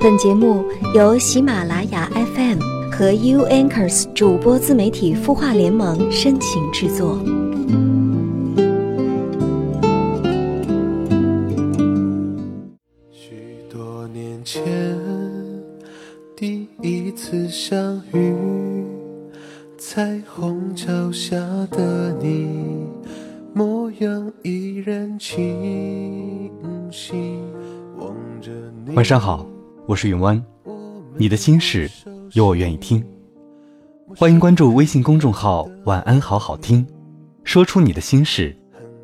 本节目由喜马拉雅 FM 和 U Anchors 主播自媒体孵化联盟深情制作。许多年前，第一次相遇，彩虹桥下的你，模样依然清晰。望着你晚上好，我是云湾，你的心事有我愿意听。欢迎关注微信公众号“晚安好好听”，说出你的心事，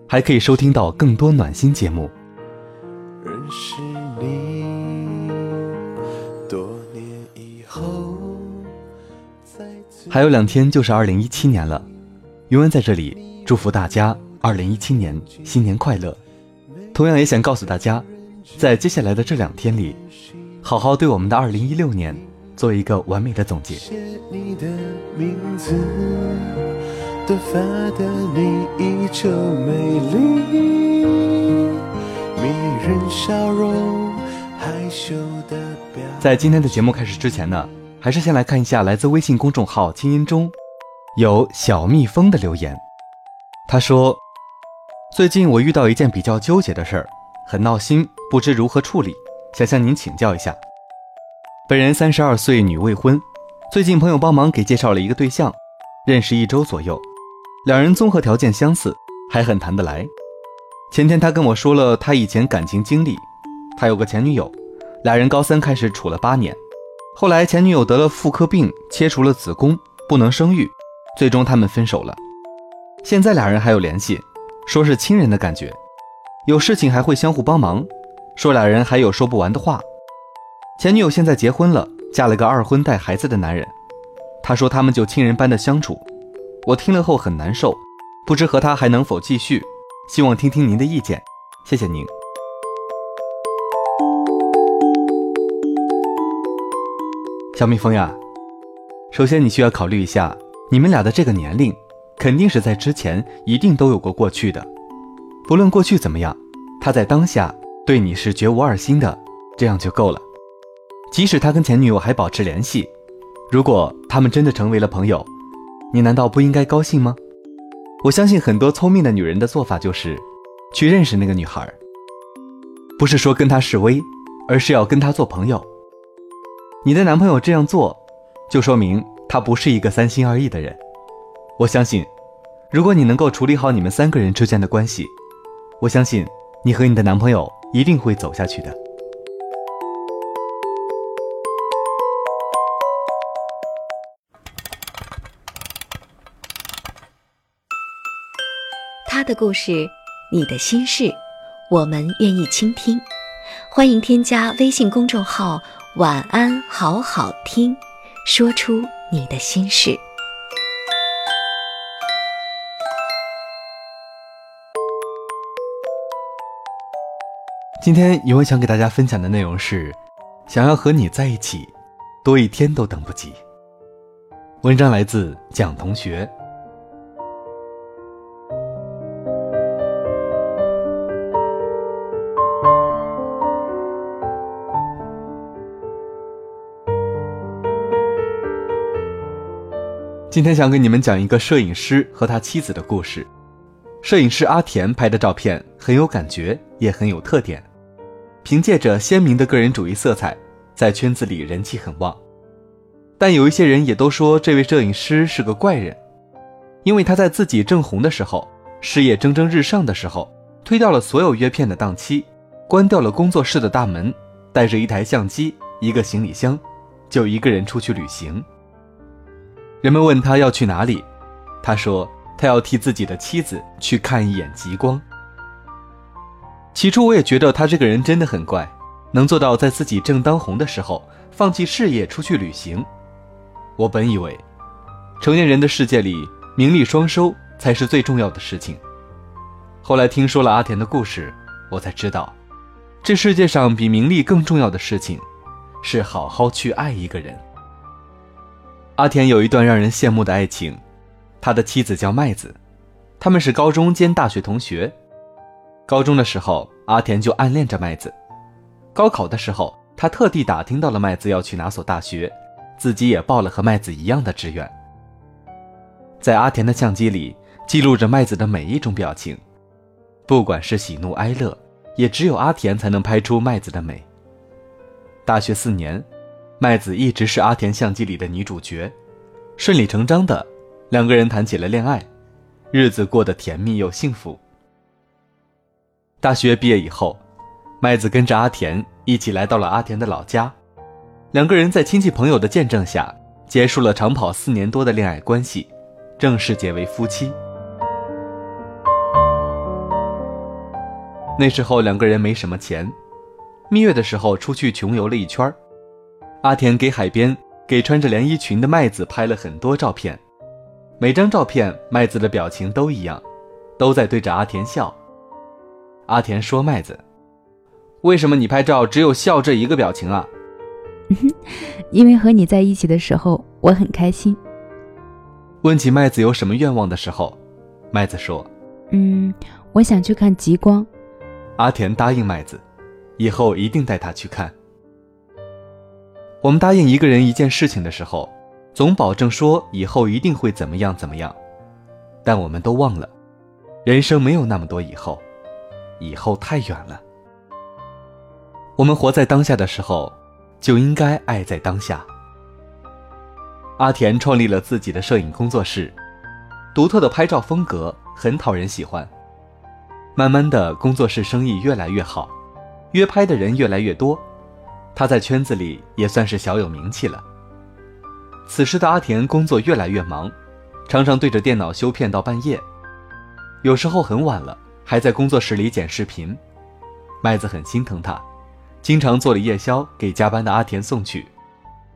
还可以收听到更多暖心节目。认识你，多年以后，还有两天就是二零一七年了，云湾在这里祝福大家二零一七年新年快乐。同样也想告诉大家，在接下来的这两天里，好好对我们的二零一六年做一个完美的总结。你的名字，短发的你依旧美丽，迷人笑容，害羞的表在今天的节目开始之前呢，还是先来看一下来自微信公众号“清音中”有小蜜蜂的留言。他说：“最近我遇到一件比较纠结的事儿，很闹心，不知如何处理，想向您请教一下。本人三十二岁，女未婚，最近朋友帮忙给介绍了一个对象，认识一周左右，两人综合条件相似，还很谈得来。前天他跟我说了他以前感情经历，他有个前女友。”俩人高三开始处了八年，后来前女友得了妇科病，切除了子宫，不能生育，最终他们分手了。现在俩人还有联系，说是亲人的感觉，有事情还会相互帮忙，说俩人还有说不完的话。前女友现在结婚了，嫁了个二婚带孩子的男人，他说他们就亲人般的相处，我听了后很难受，不知和他还能否继续，希望听听您的意见，谢谢您。小蜜蜂呀，首先你需要考虑一下，你们俩的这个年龄，肯定是在之前一定都有过过去的。不论过去怎么样，他在当下对你是绝无二心的，这样就够了。即使他跟前女友还保持联系，如果他们真的成为了朋友，你难道不应该高兴吗？我相信很多聪明的女人的做法就是，去认识那个女孩，不是说跟她示威，而是要跟她做朋友。你的男朋友这样做，就说明他不是一个三心二意的人。我相信，如果你能够处理好你们三个人之间的关系，我相信你和你的男朋友一定会走下去的。他的故事，你的心事，我们愿意倾听。欢迎添加微信公众号“晚安好好听”，说出你的心事。今天有文想给大家分享的内容是：想要和你在一起，多一天都等不及。文章来自蒋同学。今天想给你们讲一个摄影师和他妻子的故事。摄影师阿田拍的照片很有感觉，也很有特点，凭借着鲜明的个人主义色彩，在圈子里人气很旺。但有一些人也都说这位摄影师是个怪人，因为他在自己正红的时候，事业蒸蒸日上的时候，推掉了所有约片的档期，关掉了工作室的大门，带着一台相机、一个行李箱，就一个人出去旅行。人们问他要去哪里，他说他要替自己的妻子去看一眼极光。起初我也觉得他这个人真的很怪，能做到在自己正当红的时候放弃事业出去旅行。我本以为，成年人的世界里名利双收才是最重要的事情。后来听说了阿田的故事，我才知道，这世界上比名利更重要的事情，是好好去爱一个人。阿田有一段让人羡慕的爱情，他的妻子叫麦子，他们是高中兼大学同学。高中的时候，阿田就暗恋着麦子。高考的时候，他特地打听到了麦子要去哪所大学，自己也报了和麦子一样的志愿。在阿田的相机里记录着麦子的每一种表情，不管是喜怒哀乐，也只有阿田才能拍出麦子的美。大学四年，麦子一直是阿田相机里的女主角，顺理成章的，两个人谈起了恋爱，日子过得甜蜜又幸福。大学毕业以后，麦子跟着阿田。一起来到了阿田的老家，两个人在亲戚朋友的见证下，结束了长跑四年多的恋爱关系，正式结为夫妻。那时候两个人没什么钱，蜜月的时候出去穷游了一圈阿田给海边给穿着连衣裙的麦子拍了很多照片，每张照片麦子的表情都一样，都在对着阿田笑。阿田说：“麦子。”为什么你拍照只有笑这一个表情啊？因为和你在一起的时候，我很开心。问起麦子有什么愿望的时候，麦子说：“嗯，我想去看极光。”阿田答应麦子，以后一定带他去看。我们答应一个人一件事情的时候，总保证说以后一定会怎么样怎么样，但我们都忘了，人生没有那么多以后，以后太远了。我们活在当下的时候，就应该爱在当下。阿田创立了自己的摄影工作室，独特的拍照风格很讨人喜欢。慢慢的，工作室生意越来越好，约拍的人越来越多，他在圈子里也算是小有名气了。此时的阿田工作越来越忙，常常对着电脑修片到半夜，有时候很晚了还在工作室里剪视频。麦子很心疼他。经常做了夜宵给加班的阿田送去，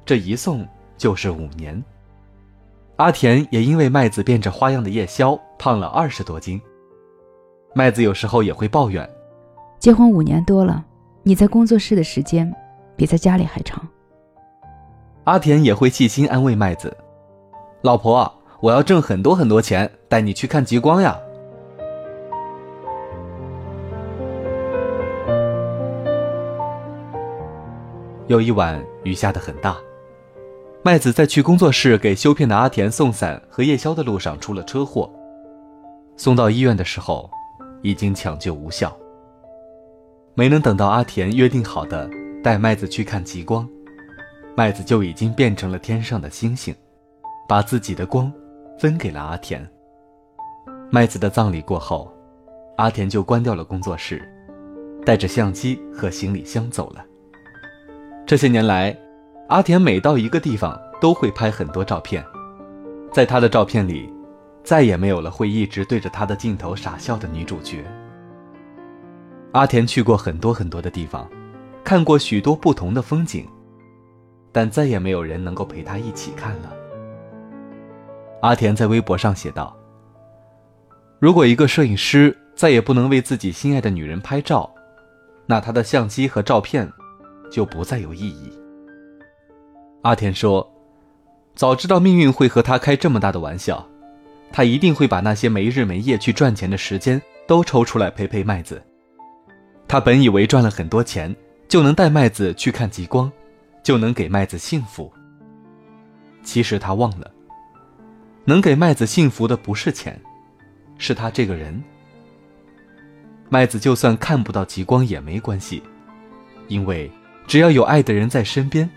这一送就是五年。阿田也因为麦子变着花样的夜宵胖了二十多斤。麦子有时候也会抱怨：结婚五年多了，你在工作室的时间比在家里还长。阿田也会细心安慰麦子：“老婆，我要挣很多很多钱，带你去看极光呀。”有一晚，雨下得很大。麦子在去工作室给修片的阿田送伞和夜宵的路上出了车祸，送到医院的时候，已经抢救无效。没能等到阿田约定好的带麦子去看极光，麦子就已经变成了天上的星星，把自己的光分给了阿田。麦子的葬礼过后，阿田就关掉了工作室，带着相机和行李箱走了。这些年来，阿田每到一个地方都会拍很多照片，在他的照片里，再也没有了会一直对着他的镜头傻笑的女主角。阿田去过很多很多的地方，看过许多不同的风景，但再也没有人能够陪他一起看了。阿田在微博上写道：“如果一个摄影师再也不能为自己心爱的女人拍照，那他的相机和照片。”就不再有意义。阿田说：“早知道命运会和他开这么大的玩笑，他一定会把那些没日没夜去赚钱的时间都抽出来陪陪麦子。他本以为赚了很多钱就能带麦子去看极光，就能给麦子幸福。其实他忘了，能给麦子幸福的不是钱，是他这个人。麦子就算看不到极光也没关系，因为。”只要有爱的人在身边，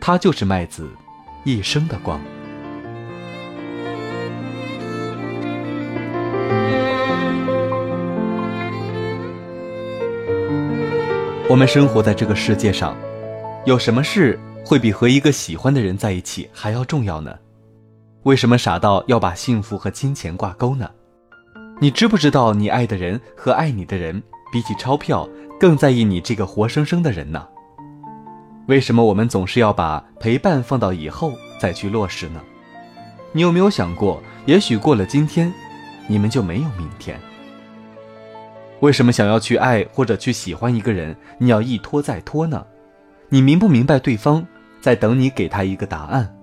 他就是麦子一生的光。我们生活在这个世界上，有什么事会比和一个喜欢的人在一起还要重要呢？为什么傻到要把幸福和金钱挂钩呢？你知不知道，你爱的人和爱你的人，比起钞票，更在意你这个活生生的人呢？为什么我们总是要把陪伴放到以后再去落实呢？你有没有想过，也许过了今天，你们就没有明天？为什么想要去爱或者去喜欢一个人，你要一拖再拖呢？你明不明白对方在等你给他一个答案？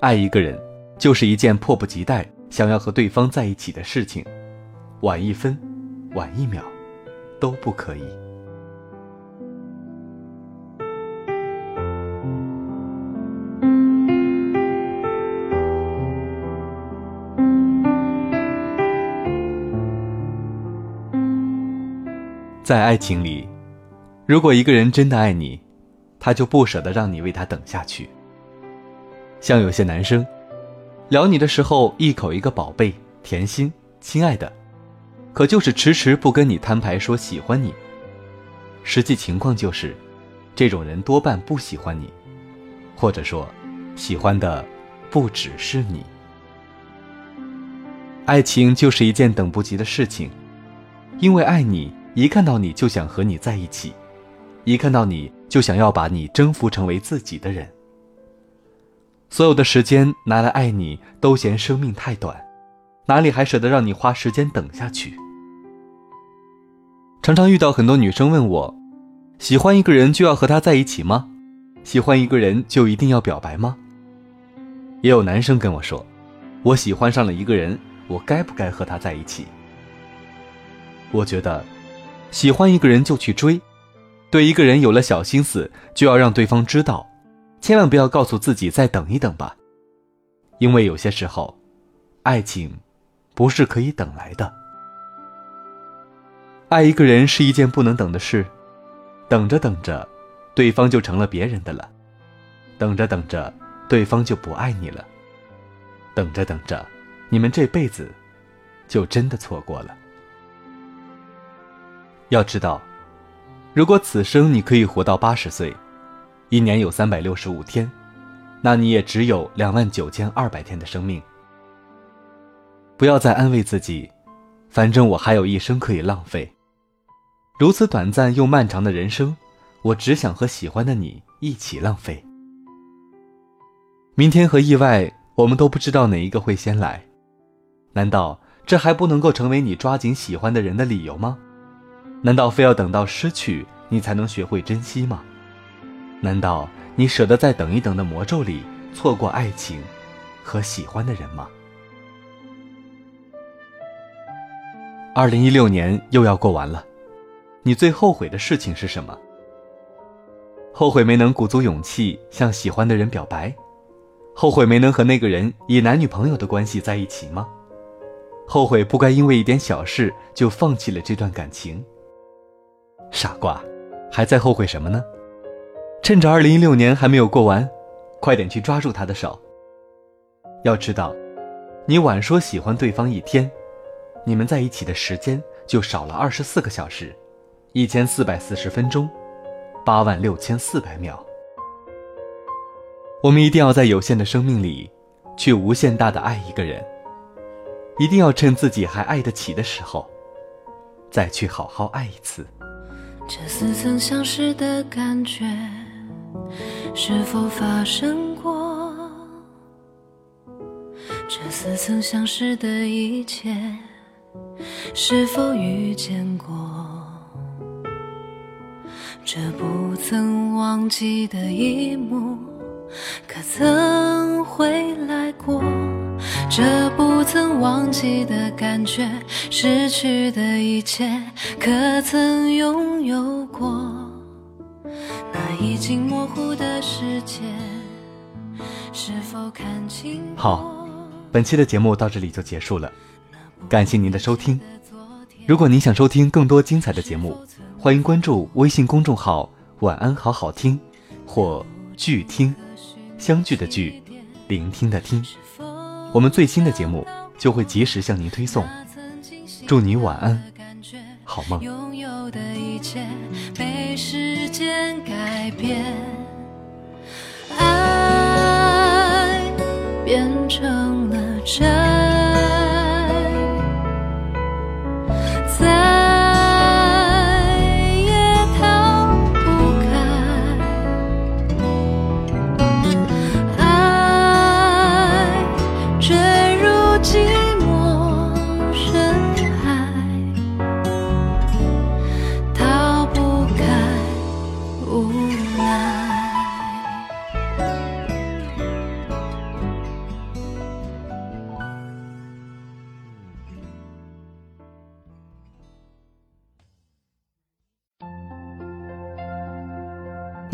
爱一个人，就是一件迫不及待想要和对方在一起的事情，晚一分，晚一秒，都不可以。在爱情里，如果一个人真的爱你，他就不舍得让你为他等下去。像有些男生，聊你的时候一口一个宝贝、甜心、亲爱的，可就是迟迟不跟你摊牌说喜欢你。实际情况就是，这种人多半不喜欢你，或者说，喜欢的不只是你。爱情就是一件等不及的事情，因为爱你。一看到你就想和你在一起，一看到你就想要把你征服成为自己的人。所有的时间拿来爱你，都嫌生命太短，哪里还舍得让你花时间等下去？常常遇到很多女生问我：喜欢一个人就要和他在一起吗？喜欢一个人就一定要表白吗？也有男生跟我说：我喜欢上了一个人，我该不该和他在一起？我觉得。喜欢一个人就去追，对一个人有了小心思就要让对方知道，千万不要告诉自己再等一等吧，因为有些时候，爱情不是可以等来的。爱一个人是一件不能等的事，等着等着，对方就成了别人的了；等着等着，对方就不爱你了；等着等着，你们这辈子就真的错过了。要知道，如果此生你可以活到八十岁，一年有三百六十五天，那你也只有两万九千二百天的生命。不要再安慰自己，反正我还有一生可以浪费。如此短暂又漫长的人生，我只想和喜欢的你一起浪费。明天和意外，我们都不知道哪一个会先来，难道这还不能够成为你抓紧喜欢的人的理由吗？难道非要等到失去你才能学会珍惜吗？难道你舍得在等一等的魔咒里错过爱情和喜欢的人吗？二零一六年又要过完了，你最后悔的事情是什么？后悔没能鼓足勇气向喜欢的人表白，后悔没能和那个人以男女朋友的关系在一起吗？后悔不该因为一点小事就放弃了这段感情？傻瓜，还在后悔什么呢？趁着二零一六年还没有过完，快点去抓住他的手。要知道，你晚说喜欢对方一天，你们在一起的时间就少了二十四个小时，一千四百四十分钟，八万六千四百秒。我们一定要在有限的生命里，去无限大的爱一个人。一定要趁自己还爱得起的时候，再去好好爱一次。这似曾相识的感觉，是否发生过？这似曾相识的一切，是否遇见过？这不曾忘记的一幕，可曾回来过？这不曾忘记的感觉，失去的一切，可曾拥有过？那已经模糊的世界，是否看清？好，本期的节目到这里就结束了，感谢您的收听。如果您想收听更多精彩的节目，欢迎关注微信公众号“晚安好好听”或“剧听”，相聚的聚，聆听的听。我们最新的节目就会及时向您推送。祝你晚安，好梦。拥有的一切被时间改变，爱变成了真。